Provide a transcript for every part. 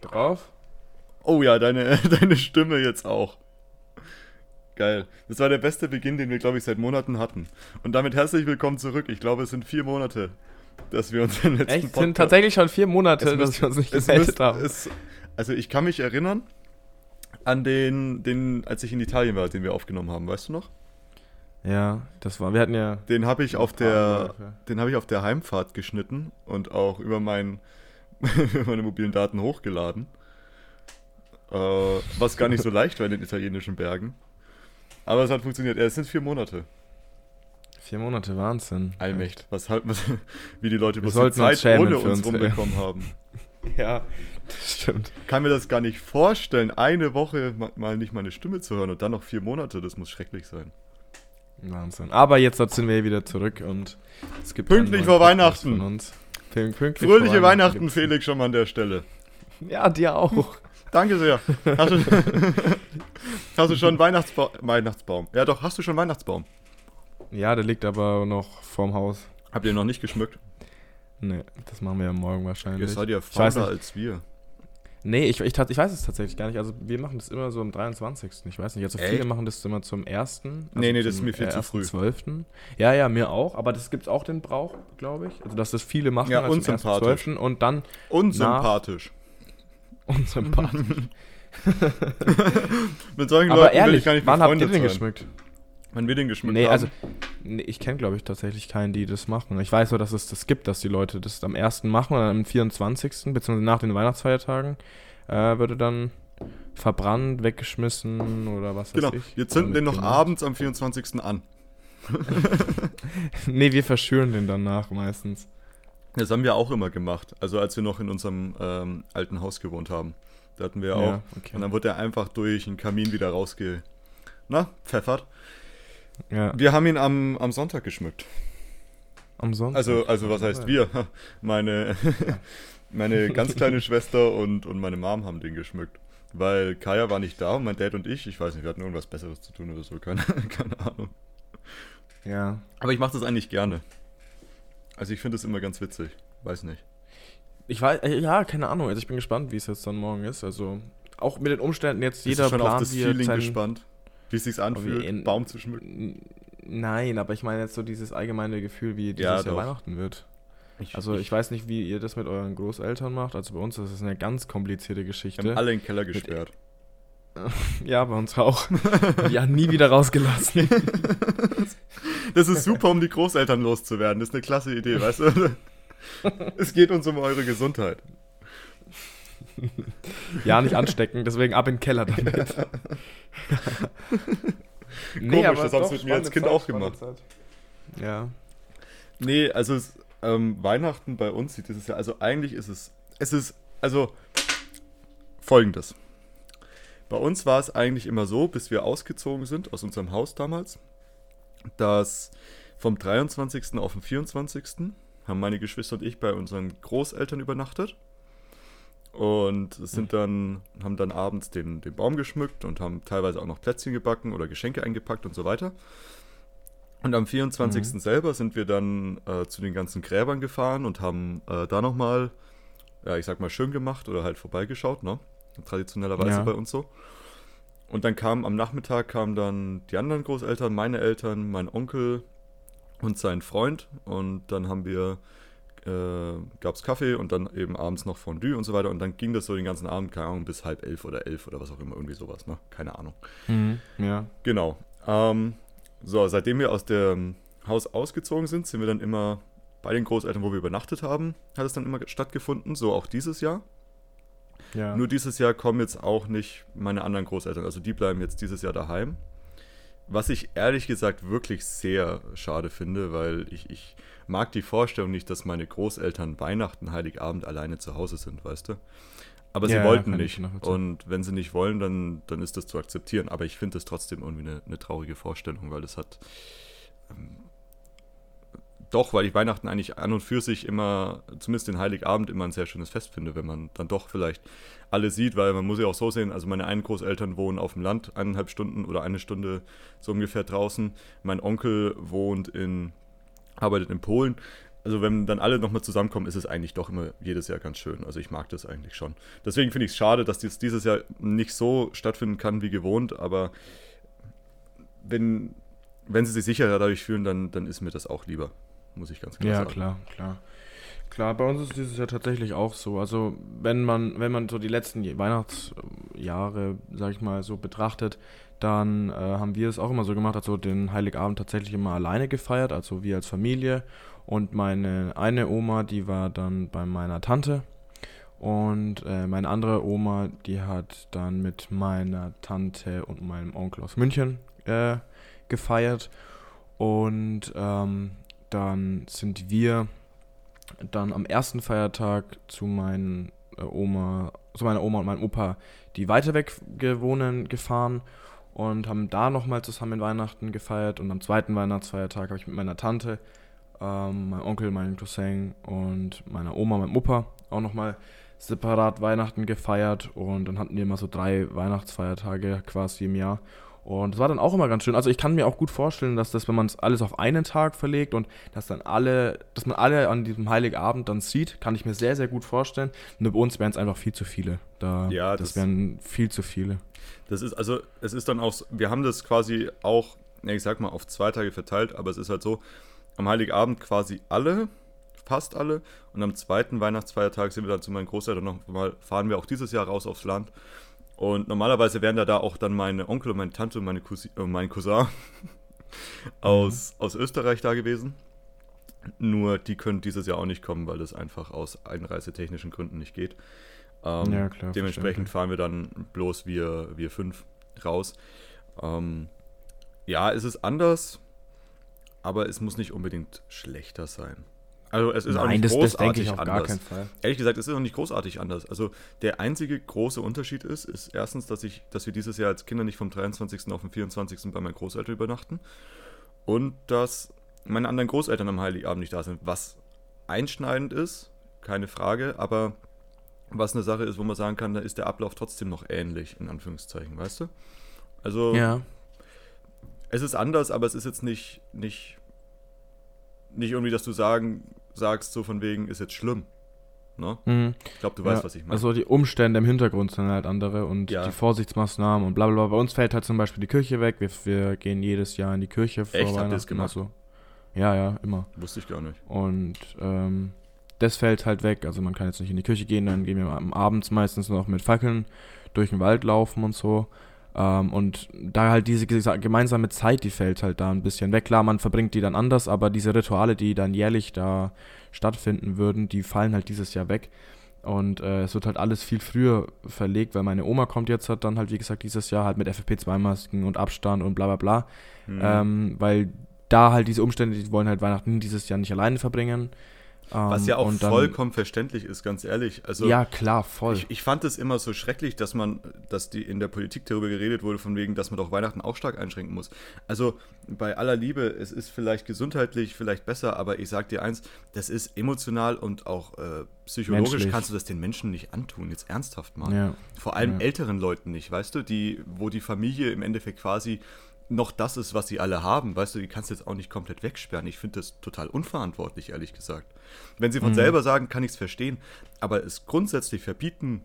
Drauf? Oh ja, deine, deine Stimme jetzt auch. Geil. Das war der beste Beginn, den wir, glaube ich, seit Monaten hatten. Und damit herzlich willkommen zurück. Ich glaube, es sind vier Monate, dass wir uns im letzten Echt? Es sind tatsächlich schon vier Monate, Es dass wir uns nicht gemeldet müsst- haben. es- also ich kann mich erinnern an den, den, als ich in Italien war, den wir aufgenommen haben, weißt du noch? Ja, das war, wir hatten ja. Den habe ich auf der, den habe ich auf der Heimfahrt geschnitten und auch über mein, über meine mobilen Daten hochgeladen. Äh, was gar nicht so leicht war in den italienischen Bergen. Aber es hat funktioniert. Ja, es sind vier Monate. Vier Monate, Wahnsinn. Allmächt. Was halt, was, wie die Leute bloß die Zeit ohne uns rumbekommen haben. Ja, das stimmt. Kann mir das gar nicht vorstellen, eine Woche ma- mal nicht meine Stimme zu hören und dann noch vier Monate. Das muss schrecklich sein. Wahnsinn. Aber jetzt sind wir wieder zurück und es gibt Pünktlich vor Weihnachten. Von uns. Pünkt- Pünktlich Fröhliche Weihnachten, Felix, schon mal an der Stelle. Ja, dir auch. Danke sehr. Hast du, hast du schon Weihnachtsba Weihnachtsbaum? Ja, doch, hast du schon Weihnachtsbaum? Ja, der liegt aber noch vorm Haus. Habt ihr ihn noch nicht geschmückt? Nee, das machen wir ja morgen wahrscheinlich. Ihr seid ja fauler als wir. Nee, ich, ich, ich weiß es tatsächlich gar nicht. Also wir machen das immer so am 23. Ich weiß nicht. Also viele Echt? machen das immer zum 1. Also Nee, nee, das ist zum, mir viel zu früh. 12. Ja, ja, mir auch. Aber das gibt es auch den Brauch, glaube ich. Also dass das viele machen Ja, zum unsympathisch. 1.12. und dann Unsympathisch. unsympathisch. Mit solchen aber Leuten will ehrlich, ich gar nicht wann habt ihr befreundet den sein. geschmückt? Wann wir den geschmückt Nee, haben? also nee, ich kenne, glaube ich, tatsächlich keinen, die das machen. Ich weiß nur, dass es das gibt, dass die Leute das am 1. machen und am 24. beziehungsweise nach den Weihnachtsfeiertagen äh, würde dann verbrannt, weggeschmissen oder was genau, weiß ich. wir zünden den noch mitgenommen. abends am 24. an. nee, wir verschüren den danach meistens. Das haben wir auch immer gemacht. Also als wir noch in unserem ähm, alten Haus gewohnt haben. Da hatten wir auch. okay. Und dann wurde er einfach durch den Kamin wieder rausge... Na, pfeffert. Ja. Wir haben ihn am, am Sonntag geschmückt. Am Sonntag. Also, also was heißt wir? Meine, meine ganz kleine Schwester und, und meine Mom haben den geschmückt. Weil Kaya war nicht da und mein Dad und ich, ich weiß nicht, wir hatten irgendwas Besseres zu tun oder so, keine, keine Ahnung. Ja. Aber ich mache das eigentlich gerne. Also ich finde es immer ganz witzig. Weiß nicht. Ich weiß, äh, ja, keine Ahnung. Also ich bin gespannt, wie es jetzt dann morgen ist. Also auch mit den Umständen jetzt jeder du schon auf plant das wie er Feeling seinen- gespannt? Wie es sich anfühlt, in- Baum zu schmücken? Nein, aber ich meine jetzt so dieses allgemeine Gefühl, wie dieses Ja, Jahr. Weihnachten wird. Also ich weiß nicht, wie ihr das mit euren Großeltern macht. Also bei uns ist es eine ganz komplizierte Wir haben Geschichte. alle in den Keller gesperrt. Ja, bei uns auch. ja, nie wieder rausgelassen. Das ist super, um die Großeltern loszuwerden. Das ist eine klasse Idee, weißt du? Es geht uns um eure Gesundheit. Ja, nicht anstecken, deswegen ab in den Keller damit. Komisch, das hast du mit mir als Kind Zeit, auch gemacht. Zeit. Ja. Nee, also es, ähm, Weihnachten bei uns sieht dieses Jahr, also eigentlich ist es, es ist, also folgendes. Bei uns war es eigentlich immer so, bis wir ausgezogen sind aus unserem Haus damals, dass vom 23. auf den 24. haben meine Geschwister und ich bei unseren Großeltern übernachtet. Und sind dann, haben dann abends den, den Baum geschmückt und haben teilweise auch noch Plätzchen gebacken oder Geschenke eingepackt und so weiter. Und am 24. Mhm. selber sind wir dann äh, zu den ganzen Gräbern gefahren und haben äh, da nochmal, ja, ich sag mal, schön gemacht oder halt vorbeigeschaut, ne? Traditionellerweise Ja. bei uns so. Und dann kam am Nachmittag kamen dann die anderen Großeltern, meine Eltern, mein Onkel und sein Freund. Und dann haben wir, äh, gab es Kaffee und dann eben abends noch Fondue und so weiter. Und dann ging das so den ganzen Abend, keine Ahnung, bis halb elf oder elf oder was auch immer, irgendwie sowas, ne? Keine Ahnung. Mhm. Ja. Genau. Ähm, so, seitdem wir aus dem Haus ausgezogen sind, sind wir dann immer bei den Großeltern, wo wir übernachtet haben, hat es dann immer stattgefunden. So auch dieses Jahr. Ja. Nur dieses Jahr kommen jetzt auch nicht meine anderen Großeltern. Also die bleiben jetzt dieses Jahr daheim. Was ich ehrlich gesagt wirklich sehr schade finde, weil ich, ich mag die Vorstellung nicht, dass meine Großeltern Weihnachten, Heiligabend alleine zu Hause sind, weißt du? Aber sie Ja, wollten kann ich nicht. Und wenn sie nicht wollen, dann, dann ist das zu akzeptieren. Aber ich finde das trotzdem irgendwie eine, eine traurige Vorstellung, weil das hat. Ähm, doch, weil ich Weihnachten eigentlich an und für sich immer, zumindest den Heiligabend, immer ein sehr schönes Fest finde, wenn man dann doch vielleicht alle sieht, weil man muss ja auch so sehen, also meine einen Großeltern wohnen auf dem Land, eineinhalb Stunden oder eine Stunde so ungefähr draußen. Mein Onkel wohnt in, arbeitet in Polen. also wenn dann alle nochmal zusammenkommen, ist es eigentlich doch immer jedes Jahr ganz schön. Also ich mag das eigentlich schon. Deswegen finde ich es schade, dass dies dieses Jahr nicht so stattfinden kann wie gewohnt, aber wenn, wenn sie sich sicherer dadurch fühlen, dann, dann ist mir das auch lieber, muss ich ganz klar Ja, sagen. klar, klar. Klar, bei uns ist dieses Jahr tatsächlich auch so. Also wenn man, wenn man so die letzten Weihnachtsjahre, sag ich mal, so betrachtet, dann äh, haben wir es auch immer so gemacht, also den Heiligabend tatsächlich immer alleine gefeiert, also wir als Familie. Und meine eine Oma, die war dann bei meiner Tante. Und äh, meine andere Oma, die hat dann mit meiner Tante und meinem Onkel aus München äh, gefeiert. Und ähm, dann sind wir dann am ersten Feiertag zu meinen äh, Oma, zu meiner Oma und meinem Opa, die weiter weg gewohnen, gefahren und haben da nochmal zusammen Weihnachten gefeiert. Und am zweiten Weihnachtsfeiertag habe ich mit meiner Tante, ähm, meinem Onkel, meinem Cousin und meiner Oma, meinem Opa auch nochmal separat Weihnachten gefeiert. Und dann hatten wir immer so drei Weihnachtsfeiertage quasi im Jahr. Und das war dann auch immer ganz schön. Also ich kann mir auch gut vorstellen, dass das, wenn man es alles auf einen Tag verlegt und dass dann alle, dass man alle an diesem Heiligabend dann sieht, kann ich mir sehr, sehr gut vorstellen. Nur bei uns wären es einfach viel zu viele. Da, Ja, das, das- wären viel zu viele. Das ist also, es ist dann auch, so- wir haben das quasi auch, ich sag mal, auf zwei Tage verteilt, aber es ist halt so, am Heiligabend quasi alle, fast alle, und am zweiten Weihnachtsfeiertag sind wir dann zu meinen Großeltern nochmal, fahren wir auch dieses Jahr raus aufs Land. Und normalerweise wären da, da auch dann meine Onkel und meine Tante und meine Cousin, äh, mein Cousin aus, aus Österreich da gewesen. Nur die können dieses Jahr auch nicht kommen, weil das einfach aus einreisetechnischen Gründen nicht geht. Ähm, Ja, klar, Dementsprechend fahren wir dann bloß wir, wir fünf raus. Ähm, ja, es ist anders, aber es muss nicht unbedingt schlechter sein. Also es ist auch nicht das, das großartig auf anders. Ehrlich gesagt, es ist auch nicht großartig anders. Also der einzige große Unterschied ist, ist erstens, dass ich, dass wir dieses Jahr als Kinder nicht vom 23. auf den 24. bei meinen Großeltern übernachten und dass meine anderen Großeltern am Heiligabend nicht da sind, was einschneidend ist, keine Frage, aber was eine Sache ist, wo man sagen kann, da ist der Ablauf trotzdem noch ähnlich, in Anführungszeichen, weißt du? Also Ja, es ist anders, aber es ist jetzt nicht, nicht, nicht irgendwie, dass du sagen, sagst, so von wegen, ist jetzt schlimm. Ne? mhm. Ich glaube, du weißt, ja. was ich meine. Also die Umstände im Hintergrund sind halt andere und Ja. die Vorsichtsmaßnahmen und bla bla bla. Bei uns fällt halt zum Beispiel die Kirche weg. Wir, wir gehen jedes Jahr in die Kirche vor Echt? Habt Weihnachten. das gemacht? Also, ja, ja, immer. Wusste ich gar nicht. Und ähm, das fällt halt weg. Also man kann jetzt nicht in die Kirche gehen, dann gehen wir am abends meistens noch mit Fackeln durch den Wald laufen und so. Ähm, und da halt diese gemeinsame Zeit, die fällt halt da ein bisschen weg. Klar, man verbringt die dann anders, aber diese Rituale, die dann jährlich da stattfinden würden, die fallen halt dieses Jahr weg. Und äh, es wird halt alles viel früher verlegt, weil meine Oma kommt jetzt halt dann halt, wie gesagt, dieses Jahr halt mit FFP2-Masken und Abstand und bla bla bla. Hm. Ähm, weil da halt diese Umstände, die wollen halt Weihnachten dieses Jahr nicht alleine verbringen. Was Ähm, ja auch und dann- vollkommen verständlich ist, ganz ehrlich. Also ja, klar, voll. ich, ich fand es immer so schrecklich, dass man, dass die in der Politik darüber geredet wurde, von wegen, dass man doch Weihnachten auch stark einschränken muss. Also bei aller Liebe, es ist vielleicht gesundheitlich vielleicht besser, aber ich sag dir eins, das ist emotional und auch äh, psychologisch Menschlich. kannst du das den Menschen nicht antun, jetzt ernsthaft mal. ja. Vor allem Ja. älteren Leuten nicht, weißt du, die, wo die Familie im Endeffekt quasi noch das ist, was sie alle haben, weißt du, die kannst du jetzt auch nicht komplett wegsperren. Ich finde das total unverantwortlich, ehrlich gesagt. Wenn sie von Mhm. selber sagen, kann ich es verstehen, aber es grundsätzlich verbieten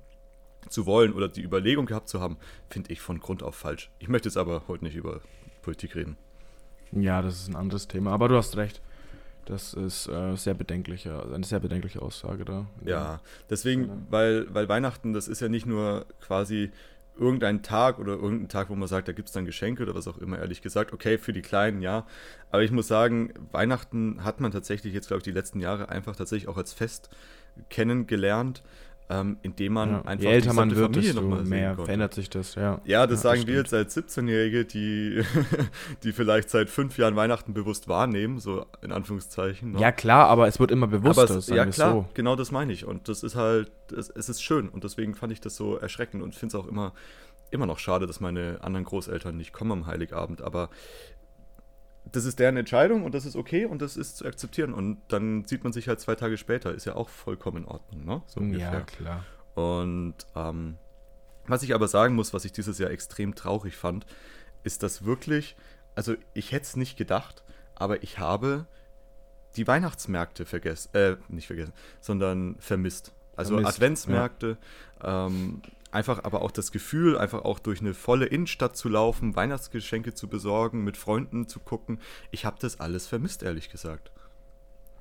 zu wollen oder die Überlegung gehabt zu haben, finde ich von Grund auf falsch. Ich möchte jetzt aber heute nicht über Politik reden. ja, das ist ein anderes Thema. Aber du hast recht. Das ist äh, sehr bedenkliche, eine sehr bedenkliche Aussage da. Ja, deswegen, weil, weil Weihnachten, das ist ja nicht nur quasi irgendein Tag oder irgendein Tag, wo man sagt, da gibt es dann Geschenke oder was auch immer, ehrlich gesagt. Okay, für die Kleinen, ja. Aber ich muss sagen, Weihnachten hat man tatsächlich jetzt, glaube ich, die letzten Jahre einfach tatsächlich auch als Fest kennengelernt, ähm, indem man Ja. einfach Je älter man wird, desto noch mehr verändert sich das, ja. Ja, das sagen wir stimmt. jetzt als 17-Jährige, die, die vielleicht seit fünf Jahren Weihnachten bewusst wahrnehmen, so in Anführungszeichen. ne? Ja, klar, aber es wird immer bewusster, Aber es, ja wir klar, so. genau das meine ich. Und das ist halt, es, es ist schön. Und deswegen fand ich das so erschreckend und finde es auch immer, immer noch schade, dass meine anderen Großeltern nicht kommen am Heiligabend. Aber das ist deren Entscheidung und das ist okay und das ist zu akzeptieren. Und dann sieht man sich halt zwei Tage später. Ist ja auch vollkommen in Ordnung, ne? So Ja, ungefähr. klar. Und ähm, was ich aber sagen muss, was ich dieses Jahr extrem traurig fand, ist, dass wirklich, also ich hätte es nicht gedacht, aber ich habe die Weihnachtsmärkte vergessen, äh, nicht vergessen, sondern vermisst. Also Vermisst, Adventsmärkte, ähm, einfach aber auch das Gefühl, einfach auch durch eine volle Innenstadt zu laufen, Weihnachtsgeschenke zu besorgen, mit Freunden zu gucken. Ich habe das alles vermisst, ehrlich gesagt.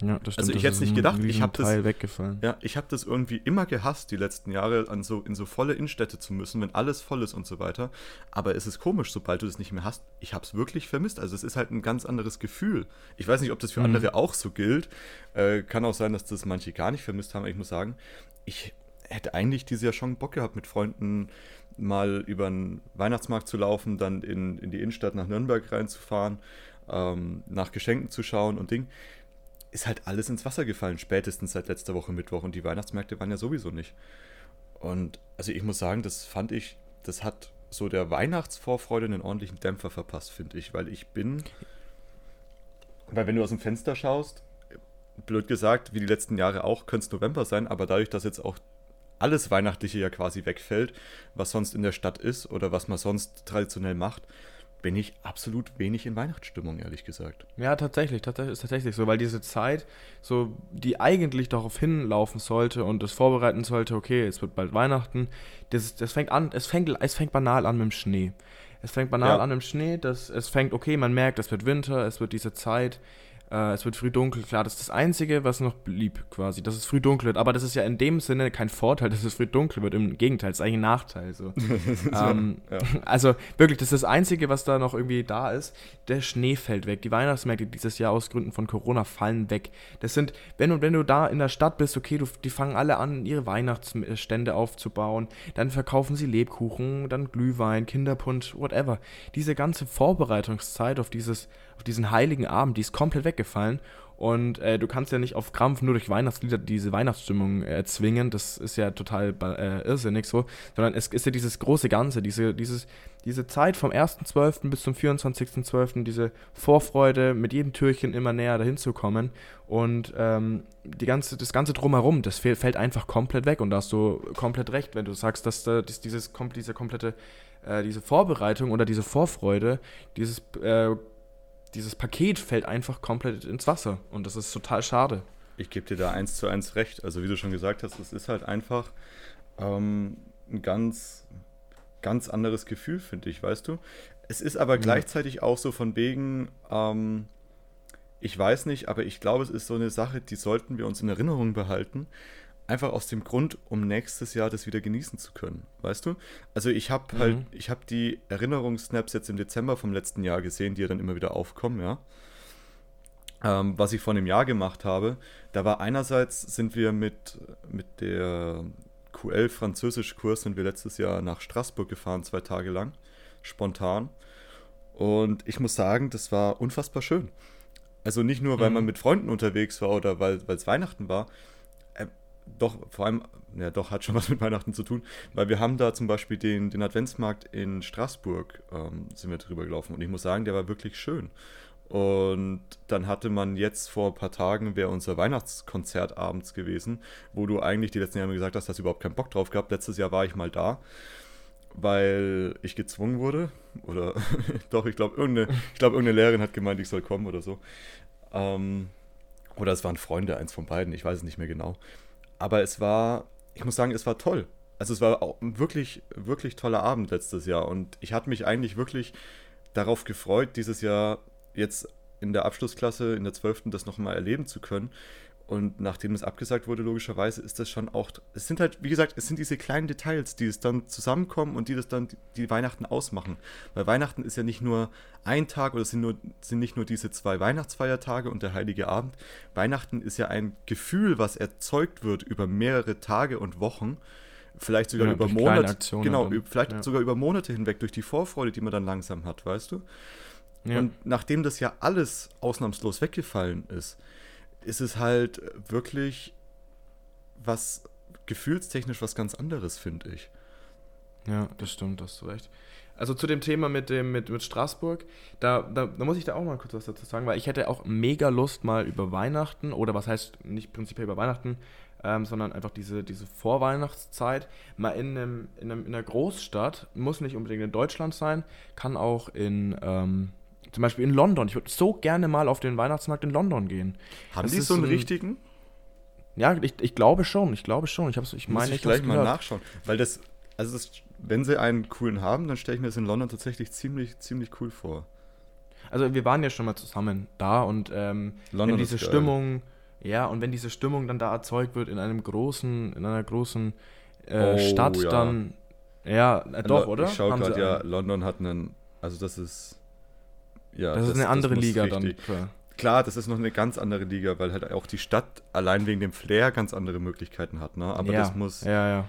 Ja, das Also ich das hätte ist nicht gedacht, ich riesen hab das- weggefallen. Ja, ich habe das irgendwie immer gehasst, die letzten Jahre an so, in so volle Innenstädte zu müssen, wenn alles voll ist und so weiter. Aber es ist komisch, sobald du das nicht mehr hast. Ich habe es wirklich vermisst. Also es ist halt ein ganz anderes Gefühl. Ich weiß nicht, ob das für Mhm. andere auch so gilt. Äh, kann auch sein, dass das manche gar nicht vermisst haben. Aber ich muss sagen, ich hätte eigentlich dieses Jahr schon Bock gehabt, mit Freunden mal über den Weihnachtsmarkt zu laufen, dann in, in die Innenstadt nach Nürnberg reinzufahren, ähm, nach Geschenken zu schauen und Ding ist halt alles ins Wasser gefallen, spätestens seit letzter Woche Mittwoch. Und die Weihnachtsmärkte waren ja sowieso nicht. Und also ich muss sagen, das fand ich, das hat so der Weihnachtsvorfreude einen ordentlichen Dämpfer verpasst, finde ich. Weil ich bin. Weil wenn du aus dem Fenster schaust, blöd gesagt, wie die letzten Jahre auch, könnte es November sein, aber dadurch, dass jetzt auch alles Weihnachtliche ja quasi wegfällt, was sonst in der Stadt ist oder was man sonst traditionell macht, bin ich absolut wenig in Weihnachtsstimmung, ehrlich gesagt. Ja, tatsächlich, tatsächlich ist tatsächlich so, weil diese Zeit, so die eigentlich darauf hinlaufen sollte und es vorbereiten sollte, okay, es wird bald Weihnachten, das, das fängt an, es fängt, es fängt banal an mit dem Schnee. Es fängt banal Ja. an im Schnee, das, es fängt, okay, man merkt, es wird Winter, es wird diese Zeit, äh, es wird früh dunkel, klar, das ist das Einzige, was noch blieb quasi, dass es früh dunkel wird, aber das ist ja in dem Sinne kein Vorteil, dass es früh dunkel wird, im Gegenteil, es ist eigentlich ein Nachteil, so. ähm, ja. also wirklich, das ist das Einzige, was da noch irgendwie da ist. Der Schnee fällt weg. Die Weihnachtsmärkte dieses Jahr aus Gründen von Corona fallen weg. Das sind, wenn du, wenn du da in der Stadt bist, okay, du, die fangen alle an, ihre Weihnachtsstände aufzubauen. Dann verkaufen sie Lebkuchen, dann Glühwein, Kinderpunsch, whatever. Diese ganze Vorbereitungszeit auf, dieses, auf diesen heiligen Abend, die ist komplett weggefallen. Und äh, du kannst ja nicht auf Krampf nur durch Weihnachtslieder diese Weihnachtsstimmung erzwingen. Das ist ja total äh, irrsinnig so. Sondern es ist ja dieses große Ganze, diese, dieses, diese Zeit vom 1.12. bis zum 24.12., diese Vorfreude, mit jedem Türchen immer näher dahin zu kommen. Und ähm, die ganze, das ganze Drumherum, das fäll- fällt einfach komplett weg. Und da hast du komplett recht, wenn du sagst, dass da, dass dieses, diese komplette, äh, diese Vorbereitung oder diese Vorfreude, dieses, äh, dieses Paket fällt einfach komplett ins Wasser. Und das ist total schade. Ich gebe dir da eins zu eins recht. Also wie du schon gesagt hast, es ist halt einfach ähm, ein ganz, ganz anderes Gefühl, finde ich, weißt du. Es ist aber Ja. gleichzeitig auch so von wegen, ähm, ich weiß nicht, aber ich glaube, es ist so eine Sache, die sollten wir uns in Erinnerung behalten. Einfach aus dem Grund, um nächstes Jahr das wieder genießen zu können, weißt du? Also ich habe Mhm. halt, ich habe die Erinnerungssnaps jetzt im Dezember vom letzten Jahr gesehen, die ja dann immer wieder aufkommen, ja ähm, was ich vor einem Jahr gemacht habe, da war einerseits sind wir mit, mit der QL Französisch-Kurs sind wir letztes Jahr nach Straßburg gefahren, zwei Tage lang, spontan. Und ich muss sagen, das war unfassbar schön. Also nicht nur, weil Mhm. man mit Freunden unterwegs war oder weil es Weihnachten war, doch, vor allem, ja doch, hat schon was mit Weihnachten zu tun, weil wir haben da zum Beispiel den, den Adventsmarkt in Straßburg, ähm, sind wir drüber gelaufen und ich muss sagen, der war wirklich schön. Und dann hatte man jetzt vor ein paar Tagen, wäre unser Weihnachtskonzert abends gewesen, wo du eigentlich die letzten Jahre gesagt hast, hast du überhaupt keinen Bock drauf gehabt. Letztes Jahr war ich mal da, weil ich gezwungen wurde. Oder doch, ich glaube, irgendeine, glaub, irgendeine Lehrerin hat gemeint, ich soll kommen oder so. Ähm, oder es waren Freunde, eins von beiden, ich weiß es nicht mehr genau. Aber es war, ich muss sagen, es war toll. Also es war auch ein wirklich, wirklich toller Abend letztes Jahr. Und ich hatte mich eigentlich wirklich darauf gefreut, dieses Jahr jetzt in der Abschlussklasse, in der 12. das nochmal erleben zu können. Und nachdem es abgesagt wurde, logischerweise ist das schon auch. Es sind halt, wie gesagt, es sind diese kleinen Details, die es dann zusammenkommen und die das dann die, Weihnachten ausmachen. Weil Weihnachten ist ja nicht nur ein Tag oder es sind, nur, sind nicht nur diese zwei Weihnachtsfeiertage und der Heilige Abend. Weihnachten ist ja ein Gefühl, was erzeugt wird über mehrere Tage und Wochen. Vielleicht sogar Ja, über Monate. Genau, dann. vielleicht Ja. sogar über Monate hinweg, durch die Vorfreude, die man dann langsam hat, weißt du? Ja. Und nachdem das ja alles ausnahmslos weggefallen ist, ist es halt wirklich was gefühlstechnisch was ganz anderes, finde ich. Ja, das stimmt, hast du recht. Also zu dem Thema mit dem mit, mit Straßburg, da, da, da muss ich da auch mal kurz was dazu sagen, weil ich hätte auch mega Lust mal über Weihnachten oder was heißt nicht prinzipiell über Weihnachten, ähm, sondern einfach diese, diese Vorweihnachtszeit mal in, einem, in, einem, in einer Großstadt, muss nicht unbedingt in Deutschland sein, kann auch in, ähm, Zum Beispiel in London. Ich würde so gerne mal auf den Weihnachtsmarkt in London gehen. Haben Das die so einen ein- richtigen? Ja, ich, ich glaube schon. Ich glaube schon. Ich, hab's, ich Muss meine, ich gleich mal gehört. nachschauen. Weil das, also das, wenn sie einen coolen haben, dann stelle ich mir das in London tatsächlich ziemlich, ziemlich cool vor. Also wir waren ja schon mal zusammen da und ähm, London wenn diese. Stimmung, ja, und wenn diese Stimmung dann da erzeugt wird in einem großen, in einer großen äh, Oh, Stadt, ja. dann ja, äh, doch, Lo- oder? Ich sie gerade, ja, London hat einen, also das ist, ja. Das, ist eine andere Liga richtig- dann. Klar. Klar, das ist noch eine ganz andere Liga, weil halt auch die Stadt allein wegen dem Flair ganz andere Möglichkeiten hat, ne? Aber ja, das muss, Ja, ja.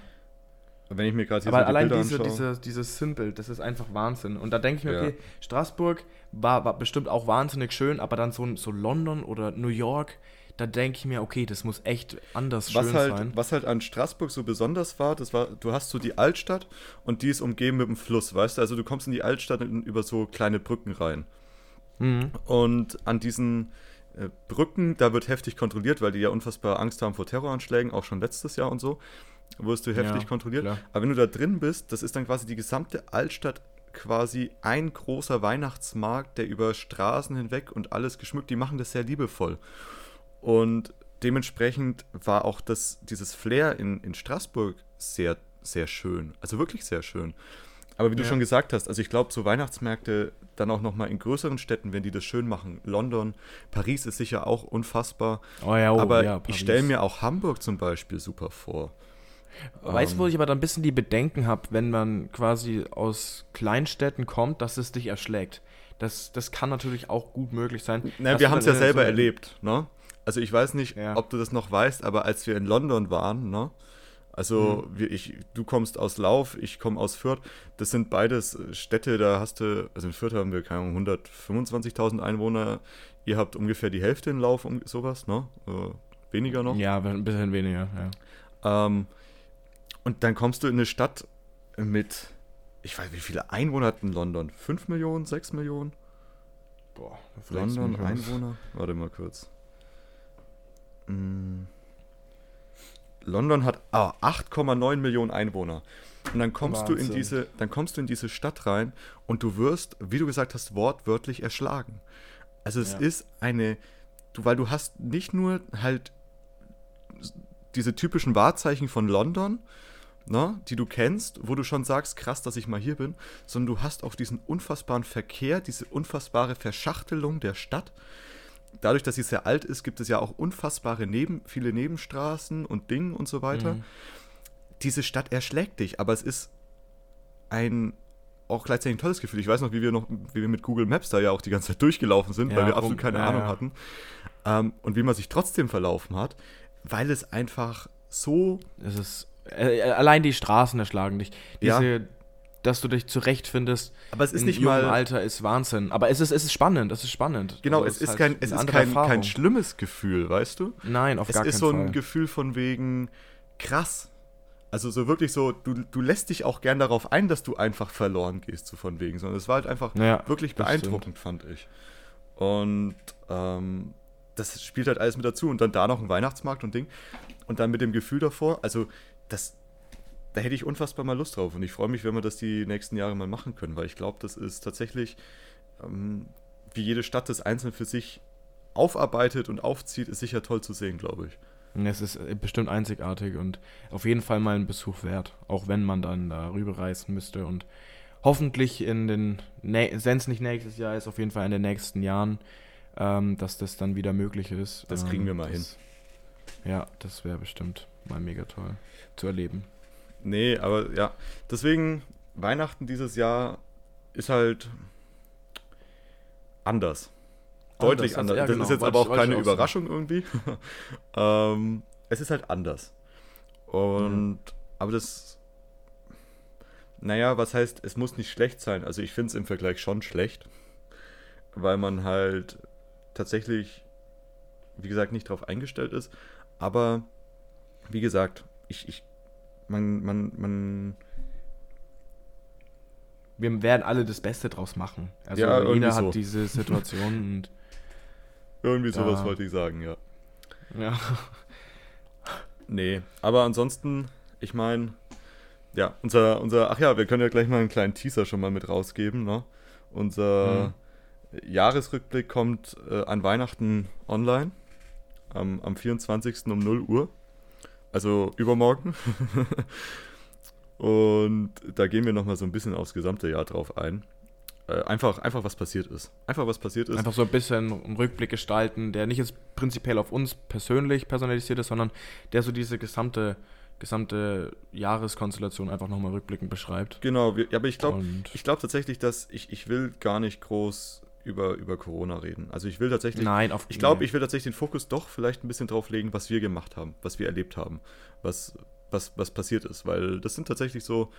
wenn ich mir gerade hier Aber so die allein Bilder diese, diese, dieses Sinnbild, das ist einfach Wahnsinn. Und da denke ich mir, Ja. okay, Straßburg war, war bestimmt auch wahnsinnig schön, aber dann so, so London oder New York, da denke ich mir, okay, das muss echt anders was schön halt, sein. was halt an Straßburg so besonders war, das war, du hast so die Altstadt und die ist umgeben mit dem Fluss, weißt du? Also du kommst in die Altstadt über so kleine Brücken rein. Mhm. Und an diesen äh, Brücken, da wird heftig kontrolliert, weil die ja unfassbar Angst haben vor Terroranschlägen, auch schon letztes Jahr und so, wurdest du heftig Ja, kontrolliert. klar. Aber wenn du da drin bist, das ist dann quasi die gesamte Altstadt quasi ein großer Weihnachtsmarkt, der über Straßen hinweg und alles geschmückt, die machen das sehr liebevoll. Und dementsprechend war auch das, dieses Flair in, in Straßburg sehr, sehr schön. Also wirklich sehr schön. Aber wie du Ja. schon gesagt hast, also ich glaube, so Weihnachtsmärkte dann auch nochmal in größeren Städten, wenn die das schön machen. London, Paris ist sicher auch unfassbar. Oh ja, oh, aber ja, ich stelle mir auch Hamburg zum Beispiel super vor. Weißt du, wo Ähm, ich aber dann ein bisschen die Bedenken habe, wenn man quasi aus Kleinstädten kommt, dass es dich erschlägt. Das, das kann natürlich auch gut möglich sein. Na, wir du haben es ja so selber eine- erlebt, ne? Also ich weiß nicht, Ja. ob du das noch weißt, aber als wir in London waren, ne? Also Mhm. wir, ich, du kommst aus Lauf, ich komme aus Fürth. Das sind beides äh, Städte, da hast du, also in Fürth haben wir keine Ahnung, 125.000 Einwohner. Ihr habt ungefähr die Hälfte in Lauf, um sowas, ne? Äh, weniger noch. Ja, ein bisschen weniger, ja. Ähm, und dann kommst du in eine Stadt mit, ich weiß, wie viele Einwohner hat denn London? 5 Millionen, 6 Millionen? Boah, London, Einwohner? Warte mal kurz. Mm. London hat ah, 8,9 Millionen Einwohner. Und dann kommst du in Wahnsinn. diese, dann kommst du in diese Stadt rein und du wirst, wie du gesagt hast, wortwörtlich erschlagen. Also es Ja. ist eine, du, weil du hast nicht nur halt diese typischen Wahrzeichen von London, ne, die du kennst, wo du schon sagst, krass, dass ich mal hier bin, sondern du hast auch diesen unfassbaren Verkehr, diese unfassbare Verschachtelung der Stadt. Dadurch, dass sie sehr alt ist, gibt es ja auch unfassbare Neben, viele Nebenstraßen und Dinge und so weiter. Mhm. Diese Stadt erschlägt dich, aber es ist ein auch gleichzeitig ein tolles Gefühl. Ich weiß noch, wie wir noch, wie wir mit Google Maps da ja auch die ganze Zeit durchgelaufen sind, Ja, weil wir absolut keine ja, Ahnung ja. hatten. Ähm, und wie man sich trotzdem verlaufen hat, weil es einfach so Es ist, äh, allein die Straßen erschlagen dich. Diese, dass du dich zurechtfindest Aber es ist in nicht mal- Alter ist Wahnsinn. Aber es ist, es ist spannend, es ist spannend. Genau, Also es ist halt kein, es eine ist kein, Erfahrung. kein schlimmes Gefühl, weißt du? Nein, auf es gar ist keinen so Fall. ein Gefühl von wegen krass. Also so wirklich so, du, du lässt dich auch gern darauf ein, dass du einfach verloren gehst, so von wegen. Sondern es war halt einfach Ja, wirklich beeindruckend, fand ich. Und ähm, das spielt halt alles mit dazu. Und dann da noch ein Weihnachtsmarkt und Ding. Und dann mit dem Gefühl davor, also das, da hätte ich unfassbar mal Lust drauf. Und ich freue mich, wenn wir das die nächsten Jahre mal machen können, weil ich glaube, das ist tatsächlich, ähm, wie jede Stadt das einzeln für sich aufarbeitet und aufzieht, ist sicher toll zu sehen, glaube ich. Es ist äh, bestimmt einzigartig und auf jeden Fall mal ein Besuch wert. Auch wenn man dann da rüberreisen müsste und hoffentlich in den, wenn es nicht nächstes Jahr ist, auf jeden Fall in den nächsten Jahren, ähm, dass das dann wieder möglich ist. Das ähm, kriegen wir mal das, Ja, das wäre bestimmt mal mega toll zu erleben. Nee, aber ja, deswegen Weihnachten dieses Jahr ist halt anders. Deutlich Anders, anders. das genau, ist jetzt aber auch keine auch sagen. Überraschung irgendwie. ähm, es ist halt anders. Und, aber das, naja, was heißt, es muss nicht schlecht sein. Also ich finde es im Vergleich schon schlecht, weil man halt tatsächlich, wie gesagt, nicht drauf eingestellt ist. Aber, wie gesagt, ich, ich, man, man, man, Wir werden alle das Beste draus machen. Also Ja, jeder so. hat diese Situation und irgendwie sowas Ja. wollte ich sagen, ja. ja. Nee, aber ansonsten, ich meine, ja, unser, unser, ach ja, wir können ja gleich mal einen kleinen Teaser schon mal mit rausgeben, ne? Unser Jahresrückblick kommt äh, an Weihnachten online. Am, am 24. um 0 Uhr. Also übermorgen. Und da gehen wir nochmal so ein bisschen aufs gesamte Jahr drauf ein. Äh, einfach, einfach was passiert ist. Einfach was passiert ist. Einfach so ein bisschen einen Rückblick gestalten, der nicht jetzt prinzipiell auf uns persönlich personalisiert ist, sondern der so diese gesamte, gesamte Jahreskonstellation einfach nochmal rückblickend beschreibt. Genau, wir, aber ich glaube ich glaub tatsächlich, dass ich, ich will gar nicht groß über, über Corona reden. Also ich will tatsächlich Nein, auf Ich glaube, ich will tatsächlich den Fokus doch vielleicht ein bisschen drauf legen, was wir gemacht haben, was wir erlebt haben, was, was, was passiert ist. Weil das sind tatsächlich so,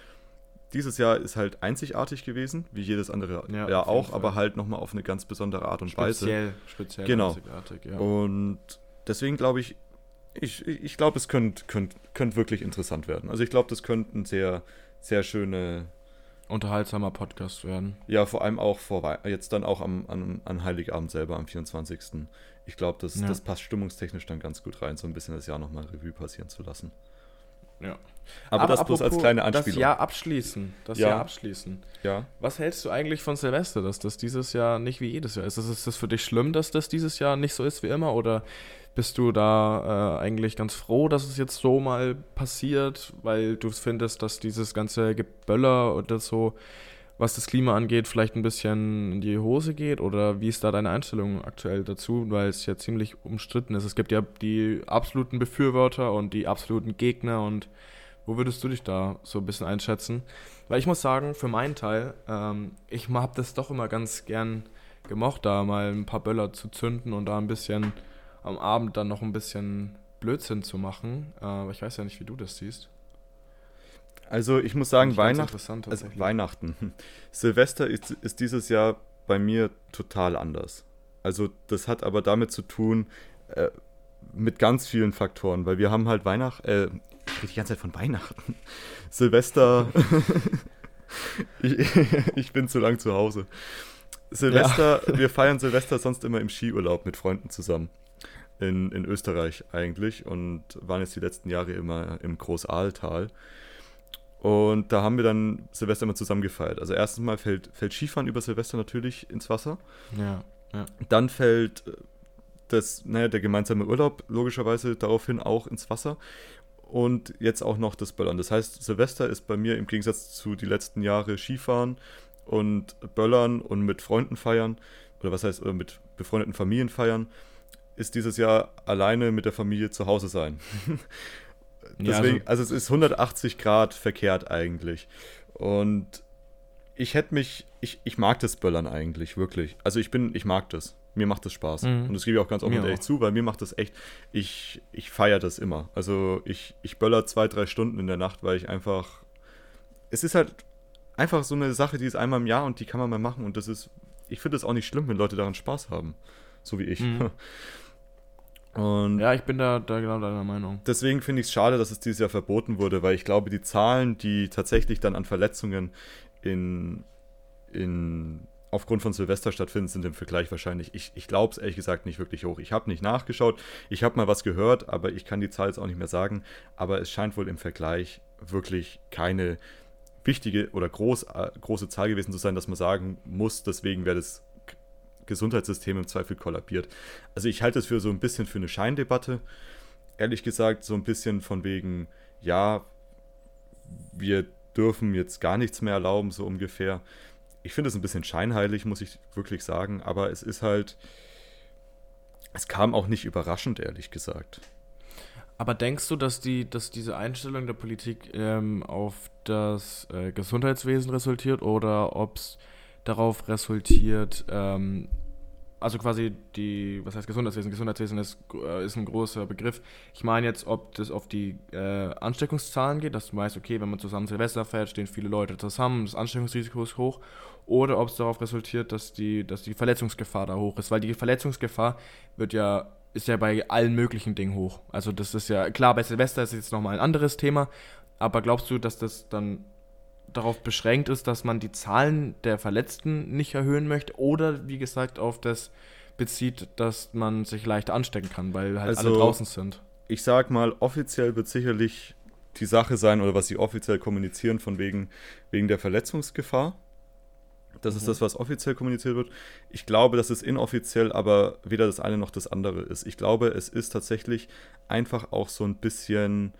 dieses Jahr ist halt einzigartig gewesen, wie jedes andere Ja, Jahr auch, Fall. aber halt nochmal auf eine ganz besondere Art und Weise. speziell, speziell Genau. einzigartig, ja. Und deswegen glaube ich, ich, ich ich glaube, es könnte könnt, könnt wirklich interessant werden. Also ich glaube, das könnte ein sehr, sehr schöne, Unterhaltsamer Podcast werden. ja, vor allem auch vor jetzt dann auch am, an, an Heiligabend selber, am 24. Ich glaube, das, Ja. das passt stimmungstechnisch dann ganz gut rein, so ein bisschen das Jahr nochmal Revue passieren zu lassen. Ja. Aber, das bloß als kleine Das Anspielung. Jahr abschließen. Das Ja. Jahr abschließen. Ja. Was hältst du eigentlich von Silvester, dass das dieses Jahr nicht wie jedes Jahr ist? Ist das für dich schlimm, dass das dieses Jahr nicht so ist wie immer? Oder bist du da äh, eigentlich ganz froh, dass es jetzt so mal passiert, weil du findest, dass dieses ganze Geböller oder so, was das Klima angeht, vielleicht ein bisschen in die Hose geht? Oder wie ist da deine Einstellung aktuell dazu? Weil es ja ziemlich umstritten ist. Es gibt ja die absoluten Befürworter und die absoluten Gegner und wo würdest du dich da so ein bisschen einschätzen? Weil ich muss sagen, für meinen Teil, ähm, ich habe das doch immer ganz gern gemocht, da mal ein paar Böller zu zünden und da ein bisschen am Abend dann noch ein bisschen Blödsinn zu machen. Äh, aber ich weiß ja nicht, wie du das siehst. Also ich muss sagen, interessant also. Weihnachten. Silvester ist, ist dieses Jahr bei mir total anders. Also das hat aber damit zu tun, äh, mit ganz vielen Faktoren, weil wir haben halt Weihnachten, äh, ich rede die ganze Zeit von Weihnachten. Silvester, ich, ich bin zu lang zu Hause. Silvester, wir feiern Silvester sonst immer im Skiurlaub mit Freunden zusammen. In, in Österreich eigentlich und waren jetzt die letzten Jahre immer im Großaaltal. Und da haben wir dann Silvester immer zusammen gefeiert. Also erstens mal fällt, fällt Skifahren über Silvester natürlich ins Wasser. Ja, ja. Dann fällt äh, das, naja, der gemeinsame Urlaub logischerweise daraufhin auch ins Wasser. Und jetzt auch noch das Böllern. Das heißt, Silvester ist bei mir im Gegensatz zu die letzten Jahre Skifahren und Böllern und mit Freunden feiern, oder was heißt, oder mit befreundeten Familien feiern, ist dieses Jahr alleine mit der Familie zu Hause sein. Ja, Deswegen, also, es ist 180 Grad verkehrt eigentlich. Und ich hätte mich, ich, ich mag das Böllern eigentlich, wirklich. Also ich bin, ich mag das. Mir macht das Spaß. Mhm. Und das gebe ich auch ganz offen und ehrlich zu, weil mir macht das echt, ich, ich feiere das immer. Also ich, ich böller zwei, drei Stunden in der Nacht, weil ich einfach, es ist halt einfach so eine Sache, die ist einmal im Jahr und die kann man mal machen und das ist, ich finde es auch nicht schlimm, wenn Leute daran Spaß haben. So wie ich. Mhm. Und ja, ich bin da, da genau deiner Meinung. deswegen finde ich es schade, dass es dieses Jahr verboten wurde, weil ich glaube, die Zahlen, die tatsächlich dann an Verletzungen in, in, aufgrund von Silvester stattfinden, sind im Vergleich wahrscheinlich, ich, ich glaube es ehrlich gesagt nicht wirklich hoch. Ich habe nicht nachgeschaut, ich habe mal was gehört, aber ich kann die Zahl jetzt auch nicht mehr sagen. Aber es scheint wohl im Vergleich wirklich keine wichtige oder groß, äh, große Zahl gewesen zu sein, dass man sagen muss, deswegen wäre das Gesundheitssystem im Zweifel kollabiert. Also ich halte es für so ein bisschen für eine Scheindebatte. Ehrlich gesagt, so ein bisschen von wegen, ja, wir dürfen jetzt gar nichts mehr erlauben, so ungefähr. Ich finde es ein bisschen scheinheilig, muss ich wirklich sagen, aber es ist halt, es kam auch nicht überraschend, ehrlich gesagt. Aber denkst du, dass, die, dass diese Einstellung der Politik ähm, auf das äh, Gesundheitswesen resultiert oder ob es darauf resultiert, ähm, also quasi die, was heißt Gesundheitswesen? Gesundheitswesen ist, äh, ist ein großer Begriff. Ich meine jetzt, ob das auf die äh, Ansteckungszahlen geht, dass du weißt, okay, wenn man zusammen Silvester feiert, stehen viele Leute zusammen, das Ansteckungsrisiko ist hoch, oder ob es darauf resultiert, dass die, dass die Verletzungsgefahr da hoch ist, weil die Verletzungsgefahr wird ja ist ja bei allen möglichen Dingen hoch. Also das ist ja, klar, bei Silvester ist jetzt nochmal ein anderes Thema, aber glaubst du, dass das dann darauf beschränkt ist, dass man die Zahlen der Verletzten nicht erhöhen möchte oder, wie gesagt, auf das bezieht, dass man sich leichter anstecken kann, weil halt alle Also- draußen sind? ich sag mal, offiziell wird sicherlich die Sache sein, oder was sie offiziell kommunizieren, von wegen, wegen der Verletzungsgefahr. Das mhm. ist das, was offiziell kommuniziert wird. Ich glaube, dass es inoffiziell aber weder das eine noch das andere ist. Ich glaube, es ist tatsächlich einfach auch so ein bisschen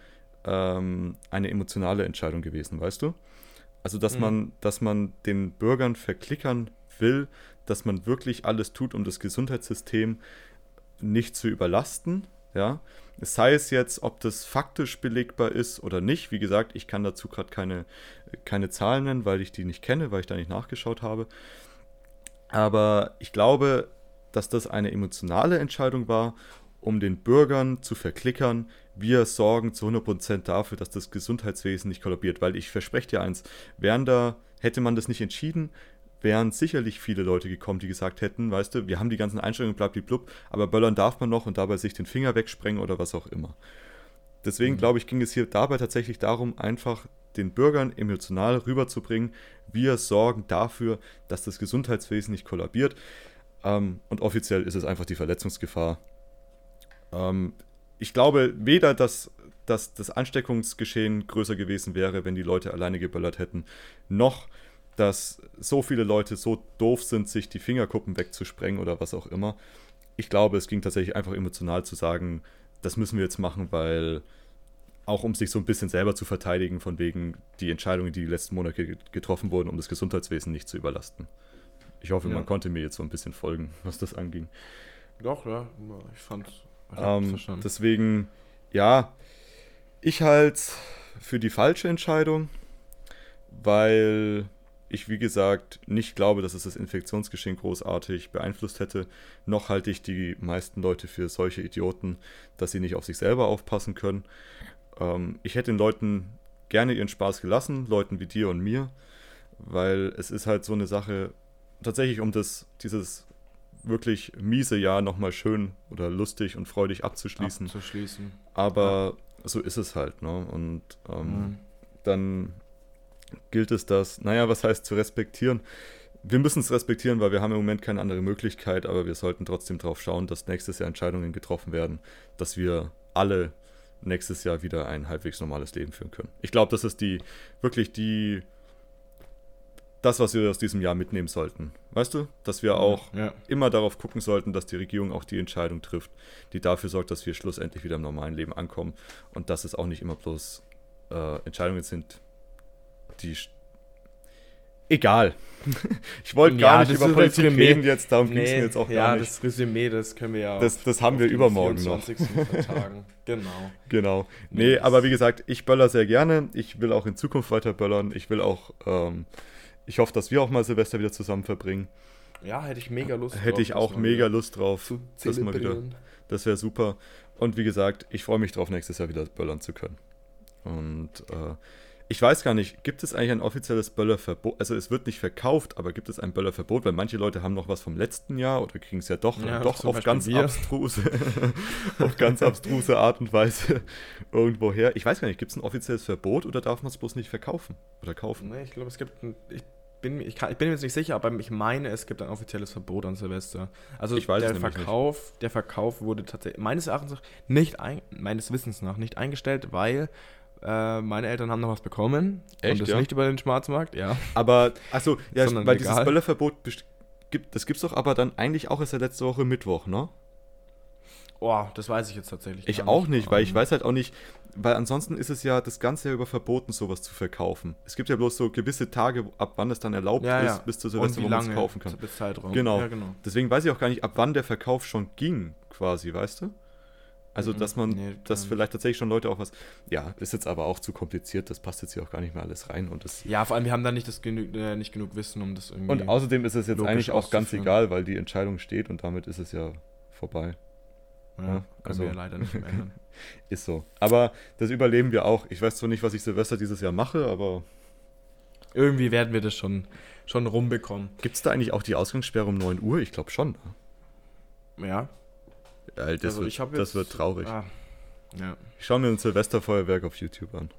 ähm, eine emotionale Entscheidung gewesen, weißt du? Also, dass, mhm. man, dass man den Bürgern verklickern will, dass man wirklich alles tut, um das Gesundheitssystem nicht zu überlasten. Ja, sei es jetzt, ob das faktisch belegbar ist oder nicht. Wie gesagt, ich kann dazu gerade keine, keine Zahlen nennen, weil ich die nicht kenne, weil ich da nicht nachgeschaut habe. Aber ich glaube, dass das eine emotionale Entscheidung war, um den Bürgern zu verklickern, wir sorgen zu 100% dafür, dass das Gesundheitswesen nicht kollabiert. Weil ich verspreche dir eins, wären da, hätte man das nicht entschieden, wären sicherlich viele Leute gekommen, die gesagt hätten, weißt du, wir haben die ganzen Einstellungen, blub, aber böllern darf man noch und dabei sich den Finger wegsprengen oder was auch immer. Deswegen mhm. glaube ich, ging es hier dabei tatsächlich darum, einfach den Bürgern emotional rüberzubringen, wir sorgen dafür, dass das Gesundheitswesen nicht kollabiert. Ähm, und offiziell ist es einfach die Verletzungsgefahr. Ähm, ich glaube weder, dass, dass das Ansteckungsgeschehen größer gewesen wäre, wenn die Leute alleine geböllert hätten, noch dass so viele Leute so doof sind, sich die Fingerkuppen wegzusprengen oder was auch immer. Ich glaube, es ging tatsächlich einfach emotional zu sagen, das müssen wir jetzt machen, weil auch um sich so ein bisschen selber zu verteidigen, von wegen die Entscheidungen, die die letzten Monate getroffen wurden, um das Gesundheitswesen nicht zu überlasten. Ich hoffe, ja. man konnte mir jetzt so ein bisschen folgen, was das anging. Doch, ja, ich fand ähm, Deswegen, ja, ich halt für die falsche Entscheidung, weil ich, wie gesagt, nicht glaube, dass es das Infektionsgeschehen großartig beeinflusst hätte. Noch halte ich die meisten Leute für solche Idioten, dass sie nicht auf sich selber aufpassen können. Ähm, ich hätte den Leuten gerne ihren Spaß gelassen, Leuten wie dir und mir, weil es ist halt so eine Sache, tatsächlich um das, dieses wirklich miese Jahr nochmal schön oder lustig und freudig abzuschließen. abzuschließen. Aber ja. so ist es halt, ne? Und ähm, mhm. dann gilt es das, naja, was heißt zu respektieren? Wir müssen es respektieren, weil wir haben im Moment keine andere Möglichkeit, aber wir sollten trotzdem darauf schauen, dass nächstes Jahr Entscheidungen getroffen werden, dass wir alle nächstes Jahr wieder ein halbwegs normales Leben führen können. Ich glaube, das ist die wirklich die das, was wir aus diesem Jahr mitnehmen sollten. Weißt du, dass wir auch ja. immer darauf gucken sollten, dass die Regierung auch die Entscheidung trifft, die dafür sorgt, dass wir schlussendlich wieder im normalen Leben ankommen und dass es auch nicht immer bloß äh, Entscheidungen sind, die. Egal. Ich wollte gar nicht über Politik Resümee. reden jetzt, darum nee, ging es mir jetzt auch ja, gar nicht. Ja, das Resümee, das können wir ja Das, das haben wir übermorgen noch. genau. Genau. Nee, aber wie gesagt, ich böller sehr gerne. Ich will auch in Zukunft weiter böllern. Ich will auch, ähm, ich hoffe, dass wir auch mal Silvester wieder zusammen verbringen. Ja, hätte ich mega Lust drauf. Hätte ich auch mega Lust drauf. Das mal wieder. Das wäre super. Und wie gesagt, ich freue mich drauf, nächstes Jahr wieder böllern zu können. Und äh, ich weiß gar nicht, gibt es eigentlich ein offizielles Böllerverbot? Also es wird nicht verkauft, aber gibt es ein Böllerverbot? Weil manche Leute haben noch was vom letzten Jahr oder kriegen es ja doch, ja, doch auf ganz abstruse, auf ganz abstruse Art und Weise irgendwo her. Ich weiß gar nicht, gibt es ein offizielles Verbot oder darf man es bloß nicht verkaufen oder kaufen? Nee, ich glaube, es gibt ein, ich bin, ich, kann, ich bin mir jetzt nicht sicher, aber ich meine, es gibt ein offizielles Verbot an Silvester. Also der Verkauf, der Verkauf wurde tatsächlich meines Erachtens nicht ein, meines Wissens nach nicht eingestellt, weil äh, meine Eltern haben noch was bekommen. Echt, und das ja? nicht über den Schwarzmarkt, ja. Aber, achso, ja, weil legal. dieses Böllerverbot gibt, das gibt's doch aber dann eigentlich auch erst letzte Woche Mittwoch, ne? Oh, das weiß ich jetzt tatsächlich. Ich auch nicht, weil ich weiß halt auch nicht, weil ansonsten ist es ja das ganze Jahr über verboten, sowas zu verkaufen. Es gibt ja bloß so gewisse Tage, ab wann es dann erlaubt ja, ist, ja. bis zu Silvester, wo man es kaufen kann. Bis Zeitraum. Genau. Ja, genau. Deswegen weiß ich auch gar nicht, ab wann der Verkauf schon ging, quasi, weißt du? Also, mhm. dass man, nee, dass vielleicht tatsächlich schon Leute auch was. Ja, ist jetzt aber auch zu kompliziert, das passt jetzt hier auch gar nicht mehr alles rein. Und das ja, vor allem, wir haben da nicht, das genü äh, nicht genug Wissen, um das irgendwie. Und außerdem ist es jetzt eigentlich auch ganz egal, weil die Entscheidung steht und damit ist es ja vorbei. Ja, ja also ja leider nicht mehr ändern. ist so. Aber das überleben wir auch. Ich weiß zwar nicht, was ich Silvester dieses Jahr mache, aber. Irgendwie werden wir das schon, schon rumbekommen. Gibt es da eigentlich auch die Ausgangssperre um 9 Uhr? Ich glaube schon. Ne? Ja, ja, das, also wird, jetzt, das wird traurig. Ah, ja. Ich schaue mir ein Silvesterfeuerwerk auf YouTube an.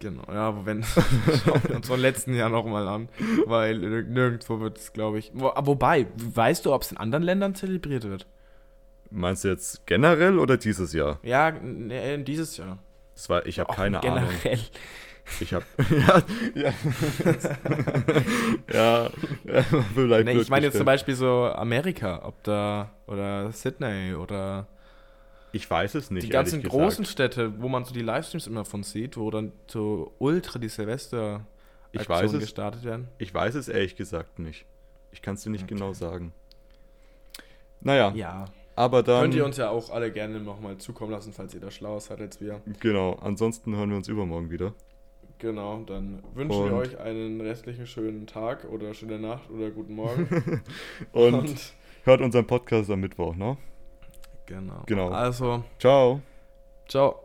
Genau, ja, aber wenn, schauen wir uns vom letzten Jahr nochmal an, weil nirgendwo wird es, glaube ich. Wo, wobei, weißt du, ob es in anderen Ländern zelebriert wird? Meinst du jetzt generell oder dieses Jahr? Ja, nee, dieses Jahr. Das war, ich habe keine generell. Ahnung. Ich habe ja, ja, ja, vielleicht Nee, ich meine jetzt zum Beispiel so Amerika, ob da, oder Sydney oder Ich weiß es nicht. die ganzen großen. Städte, wo man so die Livestreams immer von sieht, wo dann so ultra die Silvester Ich weiß es. gestartet werden. Ich weiß es ehrlich gesagt nicht. Ich kann es dir nicht Okay. genau sagen. Naja, Ja. aber dann. Könnt ihr uns ja auch alle gerne nochmal zukommen lassen, falls ihr da schlauer seid als wir. Genau, ansonsten hören wir uns übermorgen wieder. Genau, dann wünschen wir Und- euch einen restlichen schönen Tag oder schöne Nacht oder guten Morgen. Und, hört unseren Podcast am Mittwoch, ne? genau. Genau. Also, Ciao. ciao.